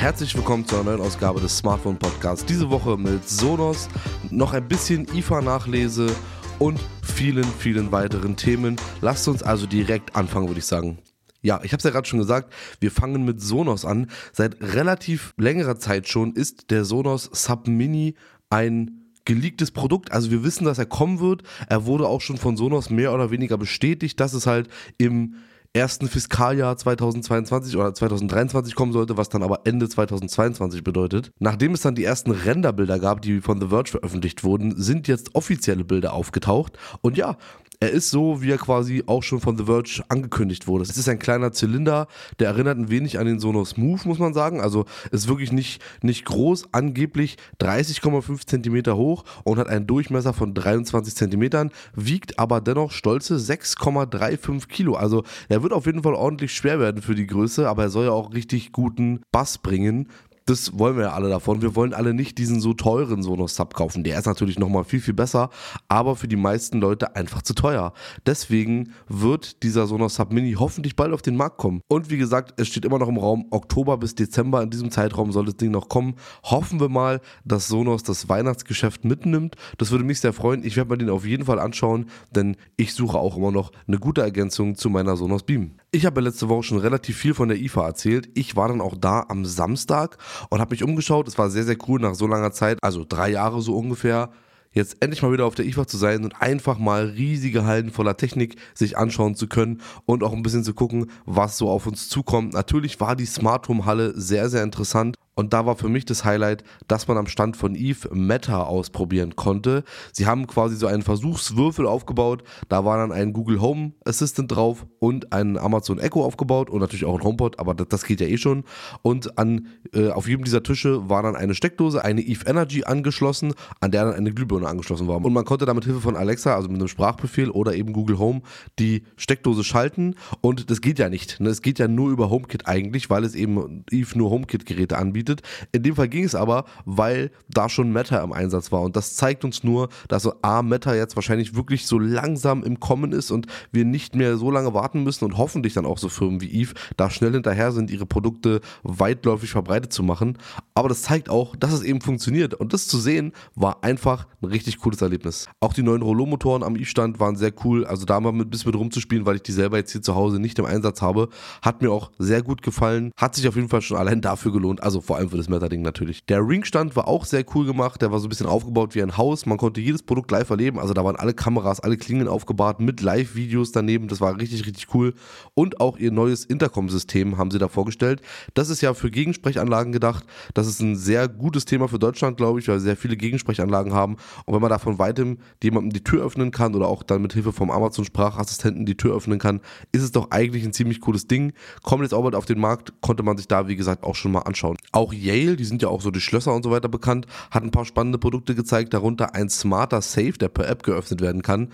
Herzlich willkommen zu einer neuen Ausgabe des Smartphone Podcasts. Diese Woche mit Sonos, noch ein bisschen IFA-Nachlese und vielen, vielen weiteren Themen. Lasst uns also direkt anfangen, würde ich sagen. Ja, ich habe es ja gerade schon gesagt, wir fangen mit Sonos an. Seit relativ längerer Zeit schon ist der Sonos Sub Mini ein geleaktes Produkt. Also wir wissen, dass er kommen wird. Er wurde auch schon von Sonos mehr oder weniger bestätigt, dass es halt im ersten Fiskaljahr 2022 oder 2023 kommen sollte, was dann aber Ende 2022 bedeutet. Nachdem es dann die ersten Renderbilder gab, die von The Verge veröffentlicht wurden, sind jetzt offizielle Bilder aufgetaucht. Und ja, er ist so, wie er quasi auch schon von The Verge angekündigt wurde. Es ist ein kleiner Zylinder, der erinnert ein wenig an den Sonos Move, muss man sagen. Also ist wirklich nicht, nicht groß, angeblich 30,5 cm hoch und hat einen Durchmesser von 23 cm, wiegt aber dennoch stolze 6,35 Kilo. Also er wird auf jeden Fall ordentlich schwer werden für die Größe, aber er soll ja auch richtig guten Bass bringen das wollen wir ja alle davon. Wir wollen alle nicht diesen so teuren Sonos Sub kaufen. Der ist natürlich nochmal viel, viel besser, aber für die meisten Leute einfach zu teuer. Deswegen wird dieser Sonos Sub Mini hoffentlich bald auf den Markt kommen. Und wie gesagt, es steht immer noch im Raum Oktober bis Dezember. In diesem Zeitraum soll das Ding noch kommen. Hoffen wir mal, dass Sonos das Weihnachtsgeschäft mitnimmt. Das würde mich sehr freuen. Ich werde mir den auf jeden Fall anschauen, denn ich suche auch immer noch eine gute Ergänzung zu meiner Sonos Beam. Ich habe letzte Woche schon relativ viel von der IFA erzählt. Ich war dann auch da am Samstag und habe mich umgeschaut. Es war sehr, sehr cool nach so langer Zeit, also drei Jahre so ungefähr jetzt endlich mal wieder auf der IFA zu sein und einfach mal riesige Hallen voller Technik sich anschauen zu können und auch ein bisschen zu gucken, was so auf uns zukommt. Natürlich war die Smart Home Halle sehr, sehr interessant und da war für mich das Highlight, dass man am Stand von Eve Meta ausprobieren konnte. Sie haben quasi so einen Versuchswürfel aufgebaut. Da war dann ein Google Home Assistant drauf und ein Amazon Echo aufgebaut und natürlich auch ein HomePod, aber das, das geht ja eh schon. Und an, äh, auf jedem dieser Tische war dann eine Steckdose, eine Eve Energy angeschlossen, an der dann eine Glühbirne angeschlossen war. Und man konnte damit Hilfe von Alexa, also mit einem Sprachbefehl oder eben Google Home, die Steckdose schalten. Und das geht ja nicht. Ne? Es geht ja nur über HomeKit eigentlich, weil es eben Eve nur HomeKit-Geräte anbietet anbietet. In dem Fall ging es aber, weil da schon Meta im Einsatz war. Und das zeigt uns nur, dass so A, Meta jetzt wahrscheinlich wirklich so langsam im Kommen ist und wir nicht mehr so lange warten müssen und hoffentlich dann auch so Firmen wie Eve da schnell hinterher sind, ihre Produkte weitläufig verbreitet zu machen. Aber das zeigt auch, dass es eben funktioniert. Und das zu sehen, war einfach ein richtig cooles Erlebnis. Auch die neuen Rollo-Motoren am Eve-Stand waren sehr cool. Also da mal ein bisschen mit rumzuspielen, weil ich die selber jetzt hier zu Hause nicht im Einsatz habe, hat mir auch sehr gut gefallen. Hat sich auf jeden Fall schon allein dafür gelohnt. Also vor allem für das Meta-Ding natürlich. Der Ringstand war auch sehr cool gemacht. Der war so ein bisschen aufgebaut wie ein Haus. Man konnte jedes Produkt live erleben. Also da waren alle Kameras, alle Klingen aufgebaut mit Live-Videos daneben. Das war richtig, richtig cool. Und auch ihr neues Intercom-System haben sie da vorgestellt. Das ist ja für Gegensprechanlagen gedacht. Das ist ein sehr gutes Thema für Deutschland, glaube ich, weil wir sehr viele Gegensprechanlagen haben. Und wenn man da von weitem jemandem die Tür öffnen kann oder auch dann mit Hilfe vom Amazon-Sprachassistenten die Tür öffnen kann, ist es doch eigentlich ein ziemlich cooles Ding. Kommt jetzt auch bald auf den Markt, konnte man sich da, wie gesagt, auch schon mal anschauen. Auch Yale die sind ja auch so die Schlösser und so weiter bekannt, hat ein paar spannende Produkte gezeigt, darunter ein smarter Safe, der per App geöffnet werden kann.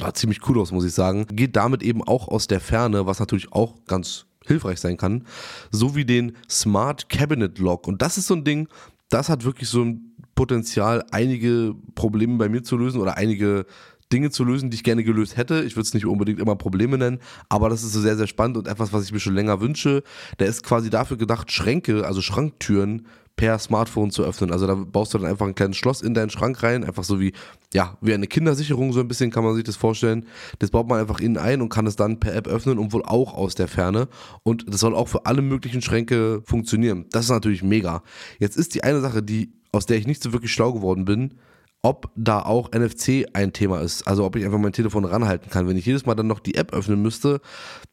Sah ziemlich cool aus, muss ich sagen. Geht damit eben auch aus der Ferne, was natürlich auch ganz hilfreich sein kann, sowie den Smart Cabinet Lock. Und das ist so ein Ding, das hat wirklich so ein Potenzial, einige Probleme bei mir zu lösen oder einige Dinge zu lösen, die ich gerne gelöst hätte. Ich würde es nicht unbedingt immer Probleme nennen, aber das ist so sehr, sehr spannend und etwas, was ich mir schon länger wünsche. Der ist quasi dafür gedacht, Schränke, also Schranktüren per Smartphone zu öffnen. Also da baust du dann einfach ein kleines Schloss in deinen Schrank rein, einfach so wie, ja, wie eine Kindersicherung, so ein bisschen kann man sich das vorstellen. Das baut man einfach innen ein und kann es dann per App öffnen und wohl auch aus der Ferne. Und das soll auch für alle möglichen Schränke funktionieren. Das ist natürlich mega. Jetzt ist die eine Sache, die, aus der ich nicht so wirklich schlau geworden bin, ob da auch NFC ein Thema ist. Also ob ich einfach mein Telefon ranhalten kann. Wenn ich jedes Mal dann noch die App öffnen müsste,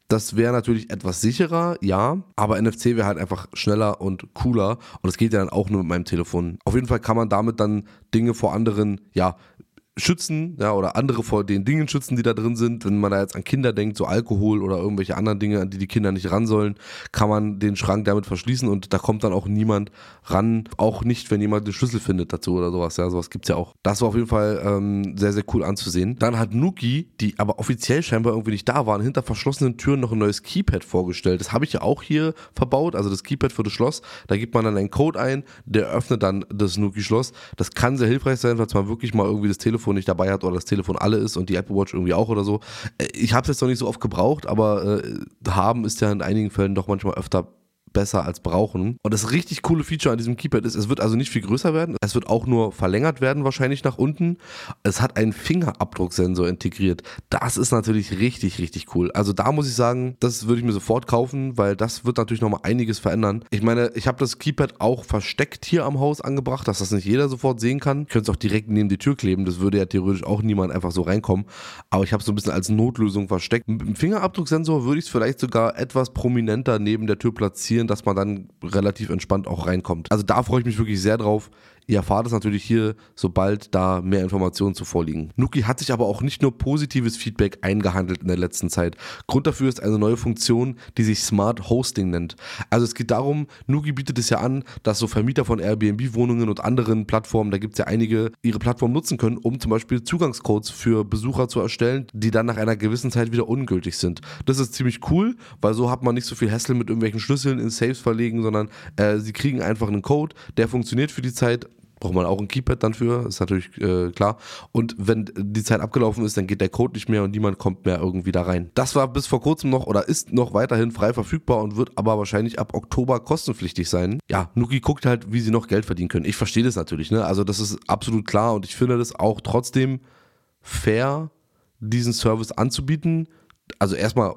das wäre natürlich etwas sicherer, ja, aber NFC wäre halt einfach schneller und cooler und es geht ja dann auch nur mit meinem Telefon. Auf jeden Fall kann man damit dann Dinge vor anderen, ja, schützen, ja, oder andere vor den Dingen schützen, die da drin sind. Wenn man da jetzt an Kinder denkt, so Alkohol oder irgendwelche anderen Dinge, an die die Kinder nicht ran sollen, kann man den Schrank damit verschließen und da kommt dann auch niemand ran. Auch nicht, wenn jemand den Schlüssel findet dazu oder sowas. Ja, sowas gibt's ja auch. Das war auf jeden Fall ähm, sehr, sehr cool anzusehen. Dann hat Nuki, die aber offiziell scheinbar irgendwie nicht da waren, hinter verschlossenen Türen noch ein neues Keypad vorgestellt. Das habe ich ja auch hier verbaut, also das Keypad für das Schloss. Da gibt man dann einen Code ein, der öffnet dann das Nuki-Schloss. Das kann sehr hilfreich sein, falls man wirklich mal irgendwie das Telefon Telefon nicht dabei hat oder das Telefon alle ist und die Apple Watch irgendwie auch oder so. Äh, ich habe es jetzt noch nicht so oft gebraucht, aber äh, haben ist ja in einigen Fällen doch manchmal öfter besser als brauchen. Und das richtig coole Feature an diesem Keypad ist, es wird also nicht viel größer werden, es wird auch nur verlängert werden wahrscheinlich nach unten. Es hat einen Fingerabdrucksensor integriert. Das ist natürlich richtig, richtig cool. Also da muss ich sagen, das würde ich mir sofort kaufen, weil das wird natürlich nochmal einiges verändern. Ich meine, ich habe das Keypad auch versteckt hier am Haus angebracht, dass das nicht jeder sofort sehen kann. Könnt es auch direkt neben die Tür kleben. Das würde ja theoretisch auch niemand einfach so reinkommen. Aber ich habe es so ein bisschen als Notlösung versteckt. Mit dem Fingerabdrucksensor würde ich es vielleicht sogar etwas prominenter neben der Tür platzieren, dass man dann relativ entspannt auch reinkommt. Also da freue ich mich wirklich sehr drauf. Ihr erfahrt es natürlich hier, sobald da mehr Informationen zu vorliegen. Nuki hat sich aber auch nicht nur positives Feedback eingehandelt in der letzten Zeit. Grund dafür ist eine neue Funktion, die sich Smart Hosting nennt. Also es geht darum, Nuki bietet es ja an, dass so Vermieter von Airbnb-Wohnungen und anderen Plattformen, da gibt es ja einige, ihre Plattform nutzen können, um zum Beispiel Zugangscodes für Besucher zu erstellen, die dann nach einer gewissen Zeit wieder ungültig sind. Das ist ziemlich cool, weil so hat man nicht so viel Hassel mit irgendwelchen Schlüsseln in Safes verlegen, sondern äh, sie kriegen einfach einen Code, der funktioniert für die Zeit braucht man auch ein Keypad dann für, ist natürlich äh, klar. Und wenn die Zeit abgelaufen ist, dann geht der Code nicht mehr und niemand kommt mehr irgendwie da rein. Das war bis vor kurzem noch oder ist noch weiterhin frei verfügbar und wird aber wahrscheinlich ab Oktober kostenpflichtig sein. Ja, Nuki guckt halt, wie sie noch Geld verdienen können. Ich verstehe das natürlich, ne? Also das ist absolut klar und ich finde das auch trotzdem fair, diesen Service anzubieten. Also erstmal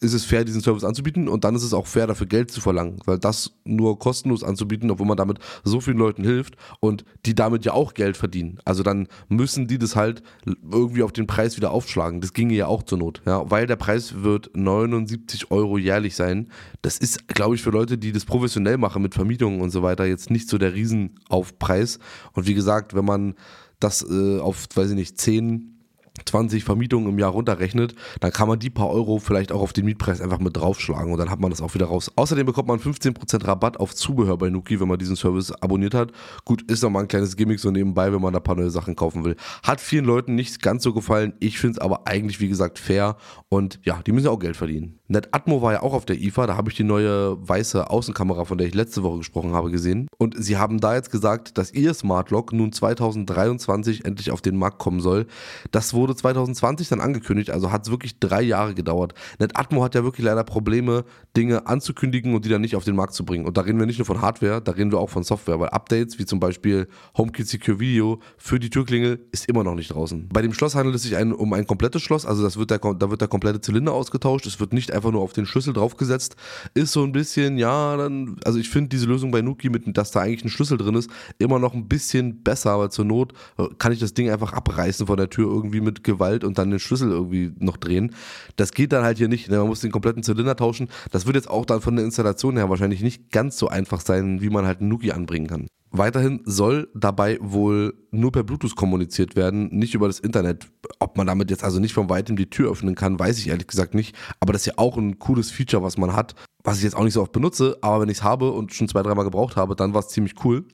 ist es fair, diesen Service anzubieten und dann ist es auch fair, dafür Geld zu verlangen, weil das nur kostenlos anzubieten, obwohl man damit so vielen Leuten hilft und die damit ja auch Geld verdienen. Also dann müssen die das halt irgendwie auf den Preis wieder aufschlagen. Das ginge ja auch zur Not, ja, weil der Preis wird 79 Euro jährlich sein. Das ist, glaube ich, für Leute, die das professionell machen mit Vermietungen und so weiter, jetzt nicht so der Riesenaufpreis. Und wie gesagt, wenn man das äh, auf, weiß ich nicht, 10 20 Vermietungen im Jahr runterrechnet, dann kann man die paar Euro vielleicht auch auf den Mietpreis einfach mit draufschlagen und dann hat man das auch wieder raus. Außerdem bekommt man 15% Rabatt auf Zubehör bei Nuki, wenn man diesen Service abonniert hat. Gut, ist nochmal ein kleines Gimmick so nebenbei, wenn man da paar neue Sachen kaufen will. Hat vielen Leuten nicht ganz so gefallen. Ich finde es aber eigentlich, wie gesagt, fair und ja, die müssen ja auch Geld verdienen. NetAtmo war ja auch auf der IFA, da habe ich die neue weiße Außenkamera, von der ich letzte Woche gesprochen habe, gesehen. Und sie haben da jetzt gesagt, dass ihr Smart Lock nun 2023 endlich auf den Markt kommen soll. Das wurde 2020 dann angekündigt, also hat es wirklich drei Jahre gedauert. NetAtmo hat ja wirklich leider Probleme, Dinge anzukündigen und die dann nicht auf den Markt zu bringen. Und da reden wir nicht nur von Hardware, da reden wir auch von Software, weil Updates wie zum Beispiel HomeKit Secure Video für die Türklingel ist immer noch nicht draußen. Bei dem Schloss handelt es sich ein, um ein komplettes Schloss, also das wird der, da wird der komplette Zylinder ausgetauscht, es wird nicht einfach nur auf den Schlüssel draufgesetzt. Ist so ein bisschen, ja, dann, also ich finde diese Lösung bei Nuki, mit, dass da eigentlich ein Schlüssel drin ist, immer noch ein bisschen besser, aber zur Not äh, kann ich das Ding einfach abreißen von der Tür irgendwie mit Gewalt und dann den Schlüssel irgendwie noch drehen. Das geht dann halt hier nicht. Ne? Man muss den kompletten Zylinder tauschen. Das wird jetzt auch dann von der Installation her wahrscheinlich nicht ganz so einfach sein, wie man halt einen Nuki anbringen kann. Weiterhin soll dabei wohl nur per Bluetooth kommuniziert werden, nicht über das Internet. Ob man damit jetzt also nicht von weitem die Tür öffnen kann, weiß ich ehrlich gesagt nicht. Aber das ist ja auch ein cooles Feature, was man hat, was ich jetzt auch nicht so oft benutze. Aber wenn ich es habe und schon zwei, dreimal gebraucht habe, dann war es ziemlich cool.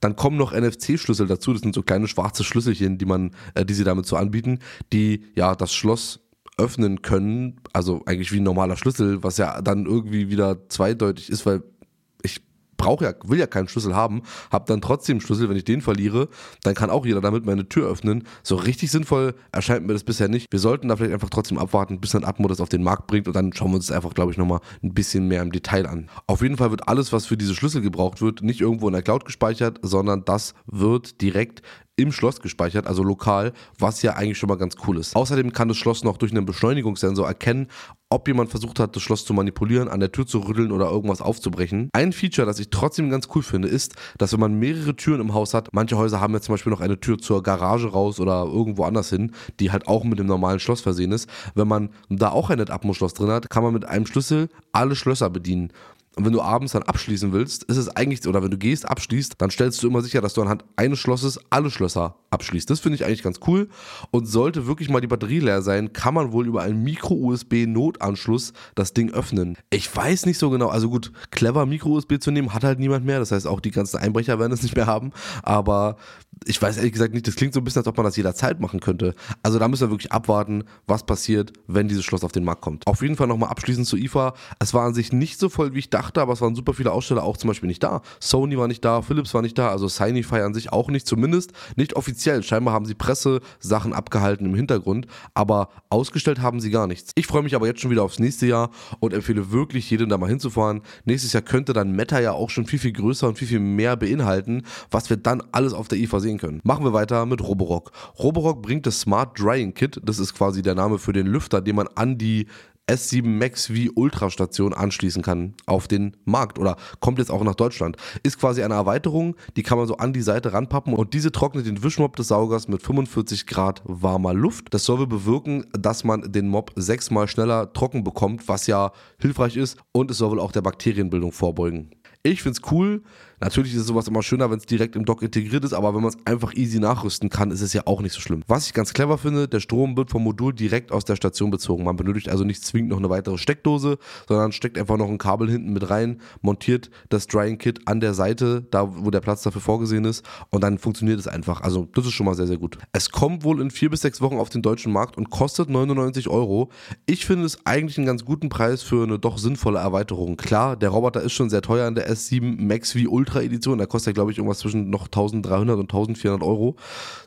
Dann kommen noch NFC-Schlüssel dazu. Das sind so kleine schwarze Schlüsselchen, die man, äh, die sie damit so anbieten, die ja das Schloss öffnen können. Also eigentlich wie ein normaler Schlüssel, was ja dann irgendwie wieder zweideutig ist, weil brauche ja, will ja keinen Schlüssel haben, habe dann trotzdem Schlüssel, wenn ich den verliere, dann kann auch jeder damit meine Tür öffnen. So richtig sinnvoll erscheint mir das bisher nicht. Wir sollten da vielleicht einfach trotzdem abwarten, bis dann Atmo das auf den Markt bringt und dann schauen wir uns das einfach, glaube ich, nochmal ein bisschen mehr im Detail an. Auf jeden Fall wird alles, was für diese Schlüssel gebraucht wird, nicht irgendwo in der Cloud gespeichert, sondern das wird direkt im Schloss gespeichert, also lokal, was ja eigentlich schon mal ganz cool ist. Außerdem kann das Schloss noch durch einen Beschleunigungssensor erkennen, ob jemand versucht hat, das Schloss zu manipulieren, an der Tür zu rütteln oder irgendwas aufzubrechen. Ein Feature, das ich trotzdem ganz cool finde, ist, dass wenn man mehrere Türen im Haus hat, manche Häuser haben ja zum Beispiel noch eine Tür zur Garage raus oder irgendwo anders hin, die halt auch mit dem normalen Schloss versehen ist. Wenn man da auch ein NetAtmo-Schloss drin hat, kann man mit einem Schlüssel alle Schlösser bedienen. Und wenn du abends dann abschließen willst, ist es eigentlich, oder wenn du gehst, abschließt, dann stellst du immer sicher, dass du anhand eines Schlosses alle Schlösser abschließt. Das finde ich eigentlich ganz cool. Und sollte wirklich mal die Batterie leer sein, kann man wohl über einen Micro-USB-Notanschluss das Ding öffnen. Ich weiß nicht so genau, also gut, clever Micro-USB zu nehmen, hat halt niemand mehr. Das heißt, auch die ganzen Einbrecher werden es nicht mehr haben. Aber ich weiß ehrlich gesagt nicht, das klingt so ein bisschen, als ob man das jederzeit machen könnte. Also da müssen wir wirklich abwarten, was passiert, wenn dieses Schloss auf den Markt kommt. Auf jeden Fall nochmal abschließend zu IFA. Es war an sich nicht so voll, wie ich dachte aber es waren super viele Aussteller auch zum Beispiel nicht da. Sony war nicht da, Philips war nicht da, also Signify an sich auch nicht, zumindest nicht offiziell. Scheinbar haben sie Presse-Sachen abgehalten im Hintergrund, aber ausgestellt haben sie gar nichts. Ich freue mich aber jetzt schon wieder aufs nächste Jahr und empfehle wirklich jedem da mal hinzufahren. Nächstes Jahr könnte dann Meta ja auch schon viel, viel größer und viel, viel mehr beinhalten, was wir dann alles auf der IFA sehen können. Machen wir weiter mit Roborock. Roborock bringt das Smart Drying Kit, das ist quasi der Name für den Lüfter, den man an die S7 Max V Ultra Station anschließen kann auf den Markt oder kommt jetzt auch nach Deutschland. Ist quasi eine Erweiterung, die kann man so an die Seite ranpappen und diese trocknet den Wischmob des Saugers mit 45 Grad warmer Luft. Das soll bewirken, dass man den Mob sechsmal schneller trocken bekommt, was ja hilfreich ist und es soll wohl auch der Bakterienbildung vorbeugen. Ich finde es cool. Natürlich ist sowas immer schöner, wenn es direkt im Dock integriert ist, aber wenn man es einfach easy nachrüsten kann, ist es ja auch nicht so schlimm. Was ich ganz clever finde, der Strom wird vom Modul direkt aus der Station bezogen. Man benötigt also nicht zwingend noch eine weitere Steckdose, sondern steckt einfach noch ein Kabel hinten mit rein, montiert das Drying Kit an der Seite, da wo der Platz dafür vorgesehen ist und dann funktioniert es einfach. Also das ist schon mal sehr, sehr gut. Es kommt wohl in vier bis sechs Wochen auf den deutschen Markt und kostet 99 Euro. Ich finde es eigentlich einen ganz guten Preis für eine doch sinnvolle Erweiterung. Klar, der Roboter ist schon sehr teuer in der S7 Max V Ultra Edition. Da kostet er, glaube ich, irgendwas zwischen noch 1300 und 1400 Euro.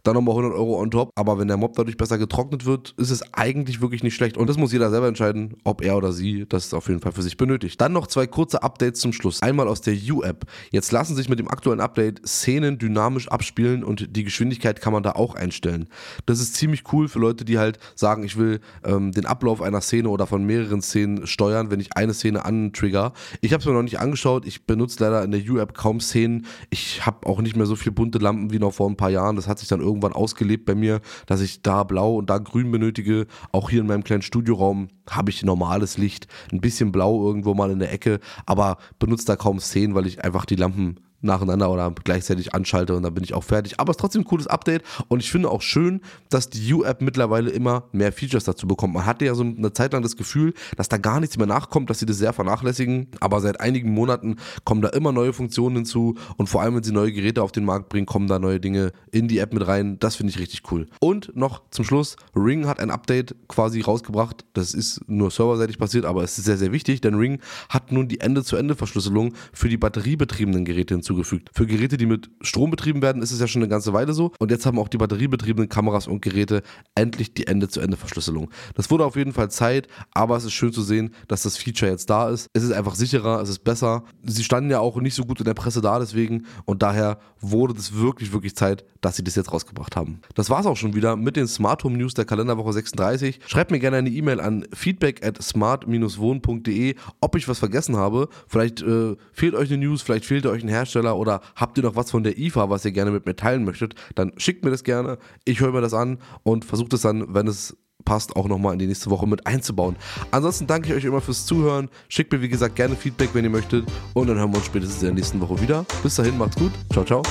Dann nochmal 100 Euro on top. Aber wenn der Mob dadurch besser getrocknet wird, ist es eigentlich wirklich nicht schlecht. Und das muss jeder selber entscheiden, ob er oder sie das auf jeden Fall für sich benötigt. Dann noch zwei kurze Updates zum Schluss. Einmal aus der U-App. Jetzt lassen sich mit dem aktuellen Update Szenen dynamisch abspielen und die Geschwindigkeit kann man da auch einstellen. Das ist ziemlich cool für Leute, die halt sagen, ich will ähm, den Ablauf einer Szene oder von mehreren Szenen steuern, wenn ich eine Szene antrigger. Ich habe es mir noch nicht angeschaut. Ich benutze leider in der U-App kaum Szenen. Ich habe auch nicht mehr so viele bunte Lampen wie noch vor ein paar Jahren. Das hat sich dann irgendwann ausgelebt bei mir, dass ich da blau und da grün benötige. Auch hier in meinem kleinen Studioraum habe ich normales Licht, ein bisschen blau irgendwo mal in der Ecke, aber benutze da kaum Szenen, weil ich einfach die Lampen nacheinander oder gleichzeitig anschalte und dann bin ich auch fertig. Aber es ist trotzdem ein cooles Update und ich finde auch schön, dass die U-App mittlerweile immer mehr Features dazu bekommt. Man hatte ja so eine Zeit lang das Gefühl, dass da gar nichts mehr nachkommt, dass sie das sehr vernachlässigen, aber seit einigen Monaten kommen da immer neue Funktionen hinzu und vor allem, wenn sie neue Geräte auf den Markt bringen, kommen da neue Dinge in die App mit rein. Das finde ich richtig cool. Und noch zum Schluss, Ring hat ein Update quasi rausgebracht. Das ist nur serverseitig passiert, aber es ist sehr, sehr wichtig, denn Ring hat nun die Ende-zu-Ende-Verschlüsselung für die batteriebetriebenen Geräte hinzugefügt hinzugefügt. Für Geräte, die mit Strom betrieben werden, ist es ja schon eine ganze Weile so. Und jetzt haben auch die batteriebetriebenen Kameras und Geräte endlich die Ende-zu-Ende-Verschlüsselung. Das wurde auf jeden Fall Zeit, aber es ist schön zu sehen, dass das Feature jetzt da ist. Es ist einfach sicherer, es ist besser. Sie standen ja auch nicht so gut in der Presse da, deswegen. Und daher wurde es wirklich, wirklich Zeit, dass sie das jetzt rausgebracht haben. Das war es auch schon wieder mit den Smart Home News der Kalenderwoche 36. Schreibt mir gerne eine E-Mail an feedback at smart-wohn.de, ob ich was vergessen habe. Vielleicht äh, fehlt euch eine News, vielleicht fehlt euch ein Hersteller Hersteller oder habt ihr noch was von der IFA, was ihr gerne mit mir teilen möchtet, dann schickt mir das gerne. Ich höre mir das an und versuche das dann, wenn es passt, auch nochmal in die nächste Woche mit einzubauen. Ansonsten danke ich euch immer fürs Zuhören. Schickt mir, wie gesagt, gerne Feedback, wenn ihr möchtet. Und dann hören wir uns spätestens in der nächsten Woche wieder. Bis dahin, macht's gut. Ciao, ciao.